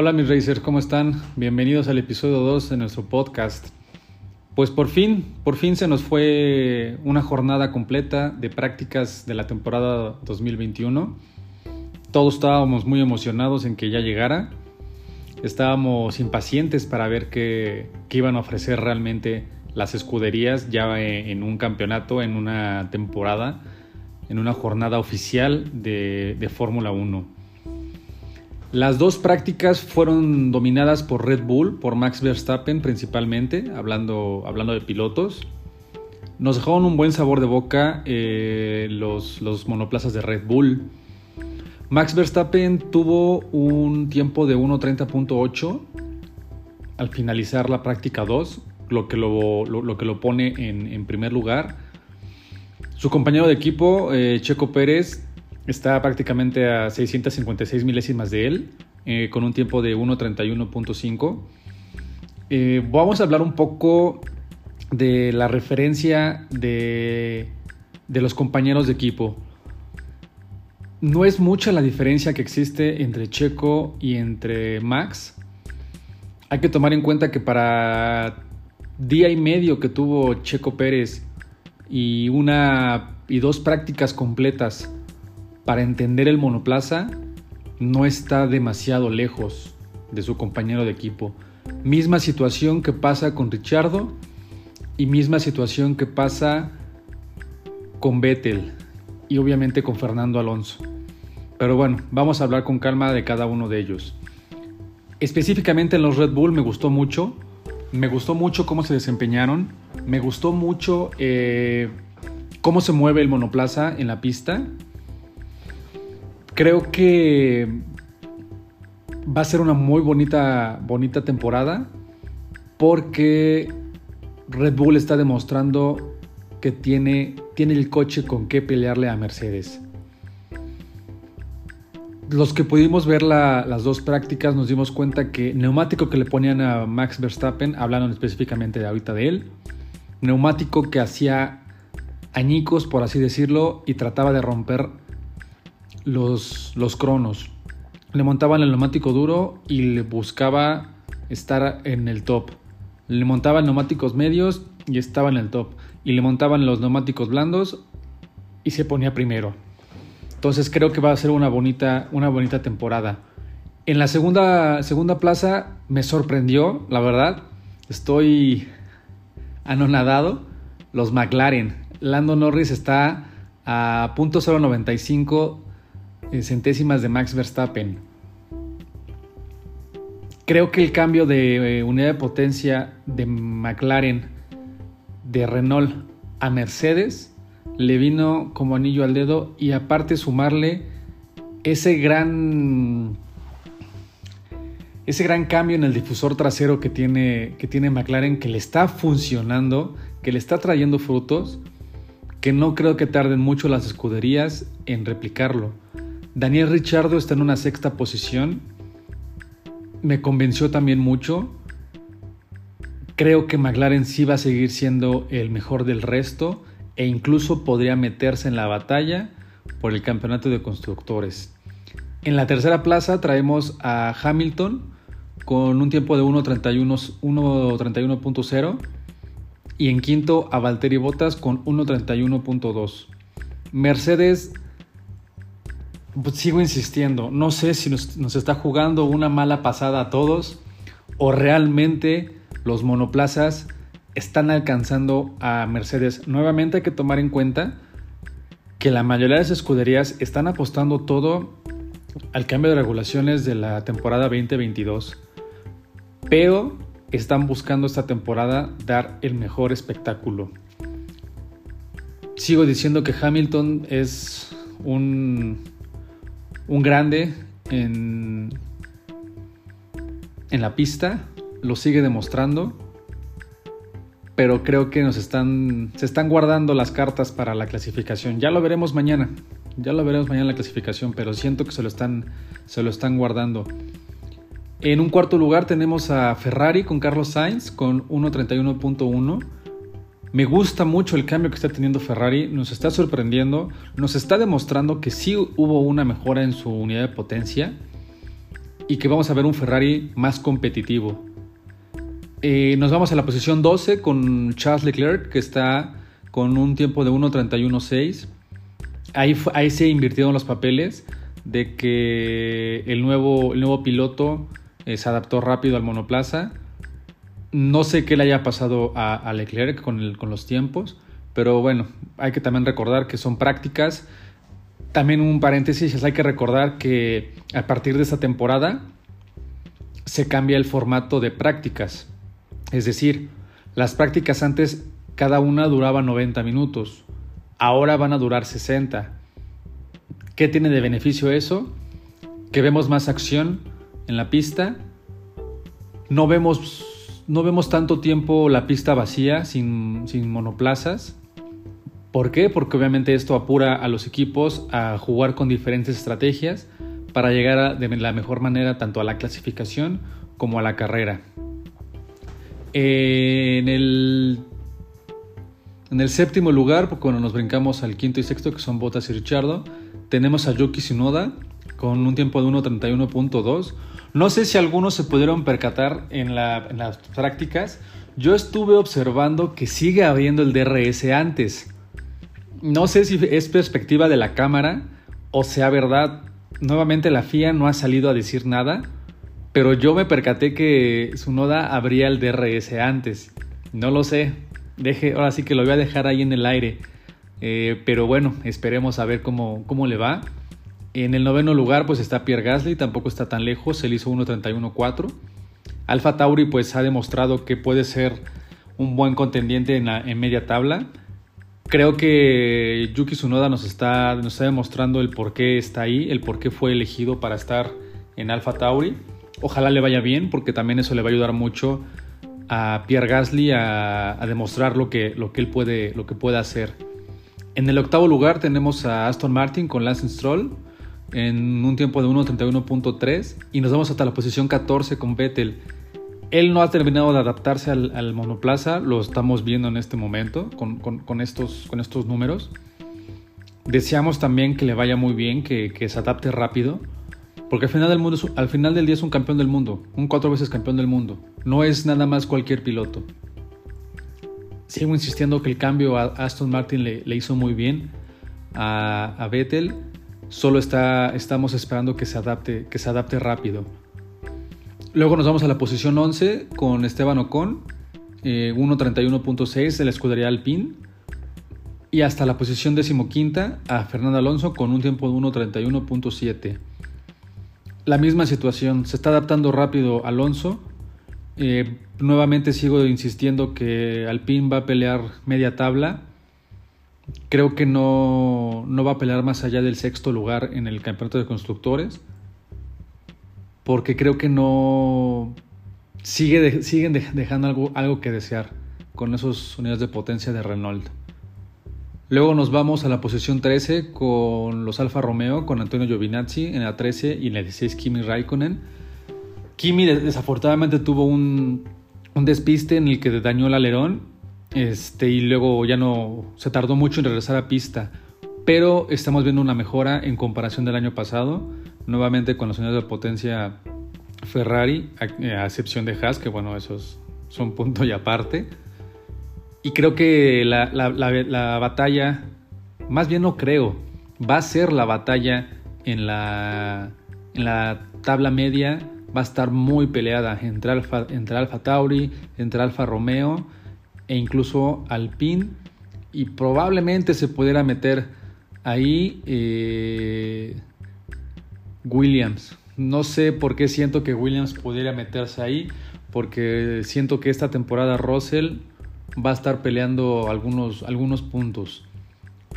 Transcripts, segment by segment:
Hola mis racers, ¿cómo están? Bienvenidos al episodio 2 de nuestro podcast. Pues por fin, por fin se nos fue una jornada completa de prácticas de la temporada 2021. Todos estábamos muy emocionados en que ya llegara. Estábamos impacientes para ver qué, iban a ofrecer realmente las escuderías ya en un campeonato, en una temporada, en una jornada oficial de, de Fórmula 1. Las dos prácticas fueron dominadas por Red Bull, por Max Verstappen principalmente, hablando, hablando de pilotos. Nos dejaron un buen sabor de boca eh, los, los monoplazas de Red Bull. Max Verstappen tuvo un tiempo de 1.30.8 al finalizar la práctica 2, lo que lo, lo, que lo pone en, en, primer lugar. Su compañero de equipo, eh, Checo Pérez, Está prácticamente a 656 milésimas de él, eh, con un tiempo de 1.31.5. Eh, vamos a hablar un poco de la referencia de, de los compañeros de equipo. No es mucha la diferencia que existe entre Checo y entre Max. Hay que tomar en cuenta que para día y medio que tuvo Checo Pérez y una y dos prácticas completas para entender el monoplaza no está demasiado lejos de su compañero de equipo. Misma situación que pasa con Richardo y misma situación que pasa con Vettel y obviamente con Fernando Alonso. Pero bueno, vamos a hablar con calma de cada uno de ellos. Específicamente en los Red Bull me gustó mucho. Me gustó mucho cómo se desempeñaron. Me gustó mucho eh, cómo se mueve el monoplaza en la pista. Creo que va a ser una muy bonita, bonita temporada porque Red Bull está demostrando que tiene, tiene el coche con que pelearle a Mercedes. Los que pudimos ver las dos prácticas nos dimos cuenta que neumático que le ponían a Max Verstappen, hablaron específicamente de ahorita de él, neumático que hacía añicos, por así decirlo, y trataba de romper los, los cronos. Le montaban el neumático duro y le buscaba estar en el top. Le montaban neumáticos medios y estaba en el top. Y le montaban los neumáticos blandos y se ponía primero. Entonces creo que va a ser una bonita, una bonita temporada. En la segunda, segunda plaza me sorprendió, la verdad. Estoy anonadado. Los McLaren. Lando Norris está a .095 centésimas de Max Verstappen. Creo que el cambio de eh, unidad de potencia de McLaren de Renault a Mercedes le vino como anillo al dedo y aparte sumarle ese gran ese gran cambio en el difusor trasero que tiene, que tiene McLaren que le está funcionando, que le está trayendo frutos, que no creo que tarden mucho las escuderías en replicarlo. Daniel Richardo está en una sexta posición. Me convenció también mucho. Creo que McLaren sí va a seguir siendo el mejor del resto e incluso podría meterse en la batalla por el campeonato de constructores. En la tercera plaza traemos a Hamilton con un tiempo de 1.31.0 y en quinto a Valtteri Bottas con 1.31.2. Mercedes sigo insistiendo, no sé si nos, está jugando una mala pasada a todos o realmente los monoplazas están alcanzando a Mercedes. Nuevamente hay que tomar en cuenta que la mayoría de las escuderías están apostando todo al cambio de regulaciones de la temporada 2022, pero están buscando esta temporada dar el mejor espectáculo. Sigo diciendo que Hamilton es un un grande en, en la pista, lo sigue demostrando, pero creo que nos están, se están guardando las cartas para la clasificación. Ya lo veremos mañana, ya lo veremos mañana en la clasificación, pero siento que se lo están, se lo están guardando. En un cuarto lugar tenemos a Ferrari con Carlos Sainz con 1.31.1 me gusta mucho el cambio que está teniendo Ferrari, nos está sorprendiendo, nos está demostrando que sí hubo una mejora en su unidad de potencia. y que vamos a ver un Ferrari más competitivo. Eh, nos vamos a la posición 12 con Charles Leclerc, que está con un tiempo de 1.31.6. Ahí, ahí se invirtieron los papeles de que el nuevo, el nuevo piloto eh, se adaptó rápido al monoplaza. No sé qué le haya pasado a, Leclerc con, con los tiempos, pero bueno, hay que también recordar que son prácticas. También un paréntesis, hay que recordar que a partir de esta temporada se cambia el formato de prácticas. Es decir, las prácticas antes cada una duraba 90 minutos, ahora van a durar 60. ¿Qué tiene de beneficio eso? Que vemos más acción en la pista, no vemos, no vemos tanto tiempo la pista vacía, sin, sin monoplazas. ¿Por qué? Porque obviamente esto apura a los equipos a jugar con diferentes estrategias para llegar de la mejor manera tanto a la clasificación como a la carrera. en el en el séptimo lugar, cuando nos brincamos al quinto y sexto, que son Bottas y Richardo, tenemos a Yuki Tsunoda con un tiempo de 1.31.2. No sé si algunos se pudieron percatar en, las prácticas. Yo estuve observando que sigue habiendo el DRS antes. No sé si es perspectiva de la cámara o sea verdad. Nuevamente la FIA no ha salido a decir nada, pero yo me percaté que Tsunoda abría el DRS antes. No lo sé, deje, ahora sí que lo voy a dejar ahí en el aire. Eh, pero bueno, esperemos a ver cómo, cómo le va. En el noveno lugar pues está Pierre Gasly, tampoco está tan lejos, él hizo 1.31.4. Alfa Tauri pues ha demostrado que puede ser un buen contendiente en, media tabla. Creo que Yuki Tsunoda nos está, nos está demostrando el por qué está ahí, el por qué fue elegido para estar en Alfa Tauri. Ojalá le vaya bien porque también eso le va a ayudar mucho a Pierre Gasly a, demostrar lo que, lo que él puede, lo que puede hacer. En el octavo lugar tenemos a Aston Martin con Lance Stroll en un tiempo de 1.31.3 y nos vamos hasta la posición 14 con Vettel. Él no ha terminado de adaptarse al, monoplaza, lo estamos viendo en este momento con, estos, con estos números. Deseamos también que le vaya muy bien, que, se adapte rápido porque al final, del mundo, al final del día es un campeón del mundo, un cuatro veces campeón del mundo. No es nada más cualquier piloto. Sigo insistiendo que el cambio a Aston Martin le, hizo muy bien a, Vettel. Solo está, estamos esperando que se, adapte, que se adapte rápido. Luego nos vamos a la posición 11 con Esteban Ocon, eh, 1.31.6 de la escudería Alpine. Y hasta la posición decimoquinta a Fernando Alonso con un tiempo de 1.31.7 la misma situación. Se está adaptando rápido Alonso. Eh, nuevamente sigo insistiendo que Alpine va a pelear media tabla. Creo que no, no, va a pelear más allá del sexto lugar en el campeonato de constructores. Porque creo que no. Sigue siguen dejando algo, algo que desear con esos unidades de potencia de Renault. Luego nos vamos a la posición 13 con los Alfa Romeo, con Antonio Giovinazzi en la 13 y en la 16 Kimi Raikkonen. Kimi desafortunadamente tuvo un, despiste en el que dañó el alerón este, y luego ya no se tardó mucho en regresar a pista. Pero estamos viendo una mejora en comparación del año pasado, nuevamente con las unidades de potencia Ferrari, a, excepción de Haas, que bueno, esos son punto y aparte. Y creo que la, batalla, más bien no creo, va a ser la batalla en la, en la tabla media, va a estar muy peleada entre entre Alfa Tauri, entre Alfa Romeo e incluso Alpine. Y probablemente se pudiera meter ahí eh, Williams. No sé por qué siento que Williams pudiera meterse ahí, porque siento que esta temporada Russell va a estar peleando algunos, algunos puntos.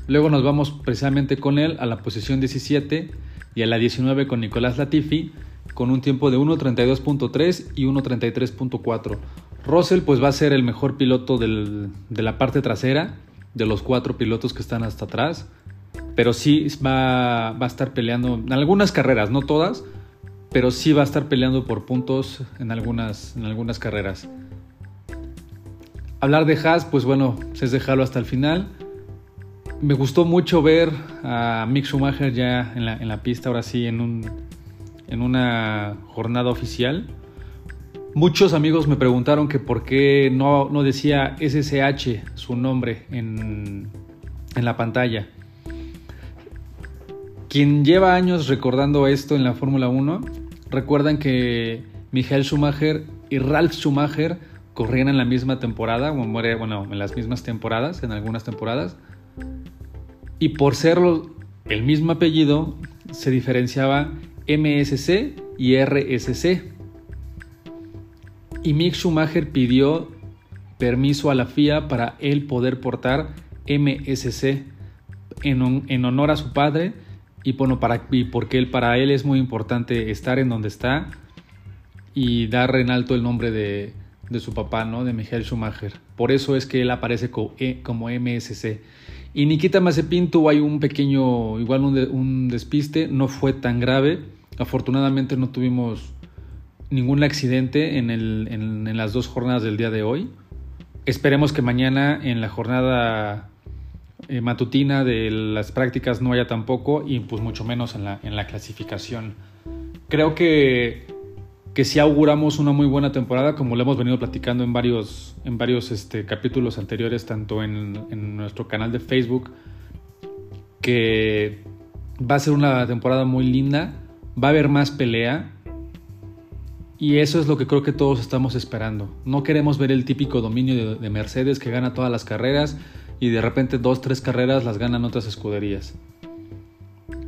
Luego nos vamos precisamente con él a la posición 17 y a la 19 con Nicolás Latifi con un tiempo de 1.32.3 y 1.33.4. Russell pues va a ser el mejor piloto de la parte trasera de los cuatro pilotos que están hasta atrás, pero sí va, a estar peleando en algunas carreras, no todas, pero sí va a estar peleando por puntos en algunas, carreras. Hablar de Haas, pues bueno, es dejarlo hasta el final. Me gustó mucho ver a Mick Schumacher ya en la, pista, ahora sí, en una jornada oficial. Muchos amigos me preguntaron que por qué no, decía SSH su nombre en, en la pantalla. Quien lleva años recordando esto en la Fórmula 1, recuerdan que Michael Schumacher y Ralf Schumacher corrían en la misma temporada, bueno, en las mismas temporadas, en algunas temporadas, y por ser el mismo apellido, se diferenciaba MSC y RSC. Y Mick Schumacher pidió permiso a la FIA para él poder portar MSC en, en honor a su padre y, bueno, para, y porque él, para él es muy importante estar en donde está y dar en alto el nombre de, de su papá, ¿no? De Michael Schumacher. Por eso es que él aparece como, e, como MSC. Y Nikita Mazepin tuvo ahí un pequeño, igual un, despiste, no fue tan grave. Afortunadamente no tuvimos ningún accidente en, el, en, las dos jornadas del día de hoy. Esperemos que mañana en la jornada eh, matutina de las prácticas no haya tampoco y pues mucho menos en la, en la clasificación. Creo que, que sí auguramos una muy buena temporada como lo hemos venido platicando en varios, en varios este, capítulos anteriores, tanto en, en nuestro canal de Facebook, que va a ser una temporada muy linda, va a haber más pelea, y eso es lo que creo que todos estamos esperando. No queremos ver el típico dominio de, de, Mercedes que gana todas las carreras y de repente dos, tres carreras las ganan otras escuderías.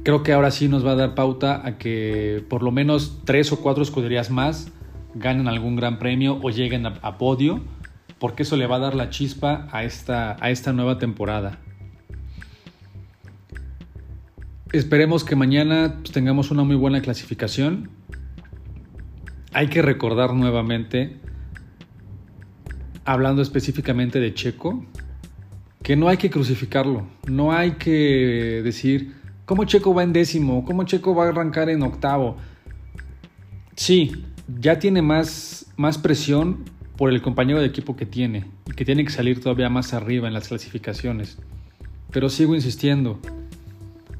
Creo que ahora sí nos va a dar pauta a que por lo menos tres o cuatro escuderías más ganen algún gran premio o lleguen a, a podio, porque eso le va a dar la chispa a esta, a esta nueva temporada. Esperemos que mañana pues, tengamos una muy buena clasificación hay que recordar nuevamente, hablando específicamente de Checo, que no hay que crucificarlo, no hay que decir, ¿cómo Checo va en décimo? ¿Cómo Checo va a arrancar en octavo? Sí, ya tiene más, más presión por el compañero de equipo que tiene y que tiene que salir todavía más arriba en las clasificaciones. Pero sigo insistiendo,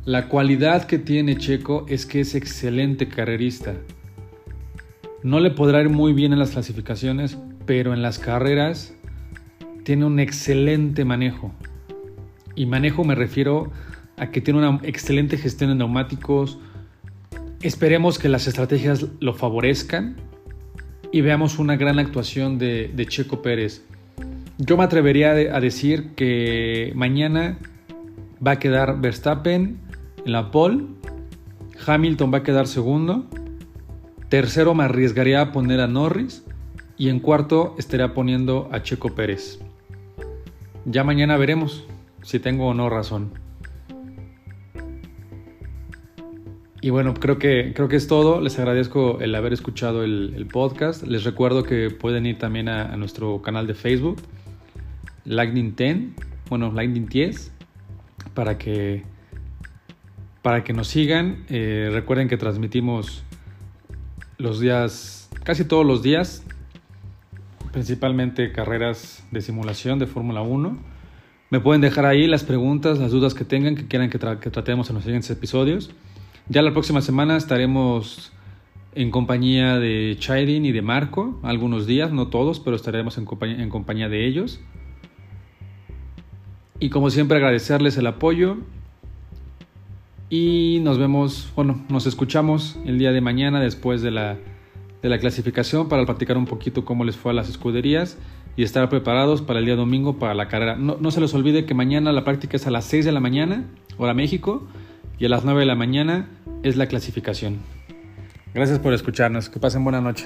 la cualidad que tiene Checo es que es excelente carrerista. No le podrá ir muy bien en las clasificaciones, pero en las carreras tiene un excelente manejo. Y manejo me refiero a que tiene una excelente gestión de neumáticos. Esperemos que las estrategias lo favorezcan y veamos una gran actuación de, Checo Pérez. Yo me atrevería a decir que mañana va a quedar Verstappen en la pole, Hamilton va a quedar segundo Tercero me arriesgaría a poner a Norris y en cuarto estaría poniendo a Checo Pérez. Ya mañana veremos si tengo o no razón. Y bueno, creo que, creo que es todo. Les agradezco el haber escuchado el, el podcast. Les recuerdo que pueden ir también a, nuestro canal de Facebook, Lightning 10, bueno, Lightning 10, para que, para que nos sigan. Eh, recuerden que transmitimos los días, casi todos los días, principalmente carreras de simulación de Fórmula 1. Me pueden dejar ahí las preguntas, las dudas que tengan, que quieran que, que tratemos en los siguientes episodios. Ya la próxima semana estaremos en compañía de Chairin y de Marco, algunos días, no todos, pero estaremos en compañía de ellos. Y como siempre agradecerles el apoyo y nos vemos, bueno, nos escuchamos el día de mañana después de la, de la clasificación para platicar un poquito cómo les fue a las escuderías y estar preparados para el día domingo para la carrera. No, no se les olvide que mañana la práctica es a las 6 de la mañana, hora México, y a las 9 de la mañana es la clasificación. Gracias por escucharnos. Que pasen buena noche.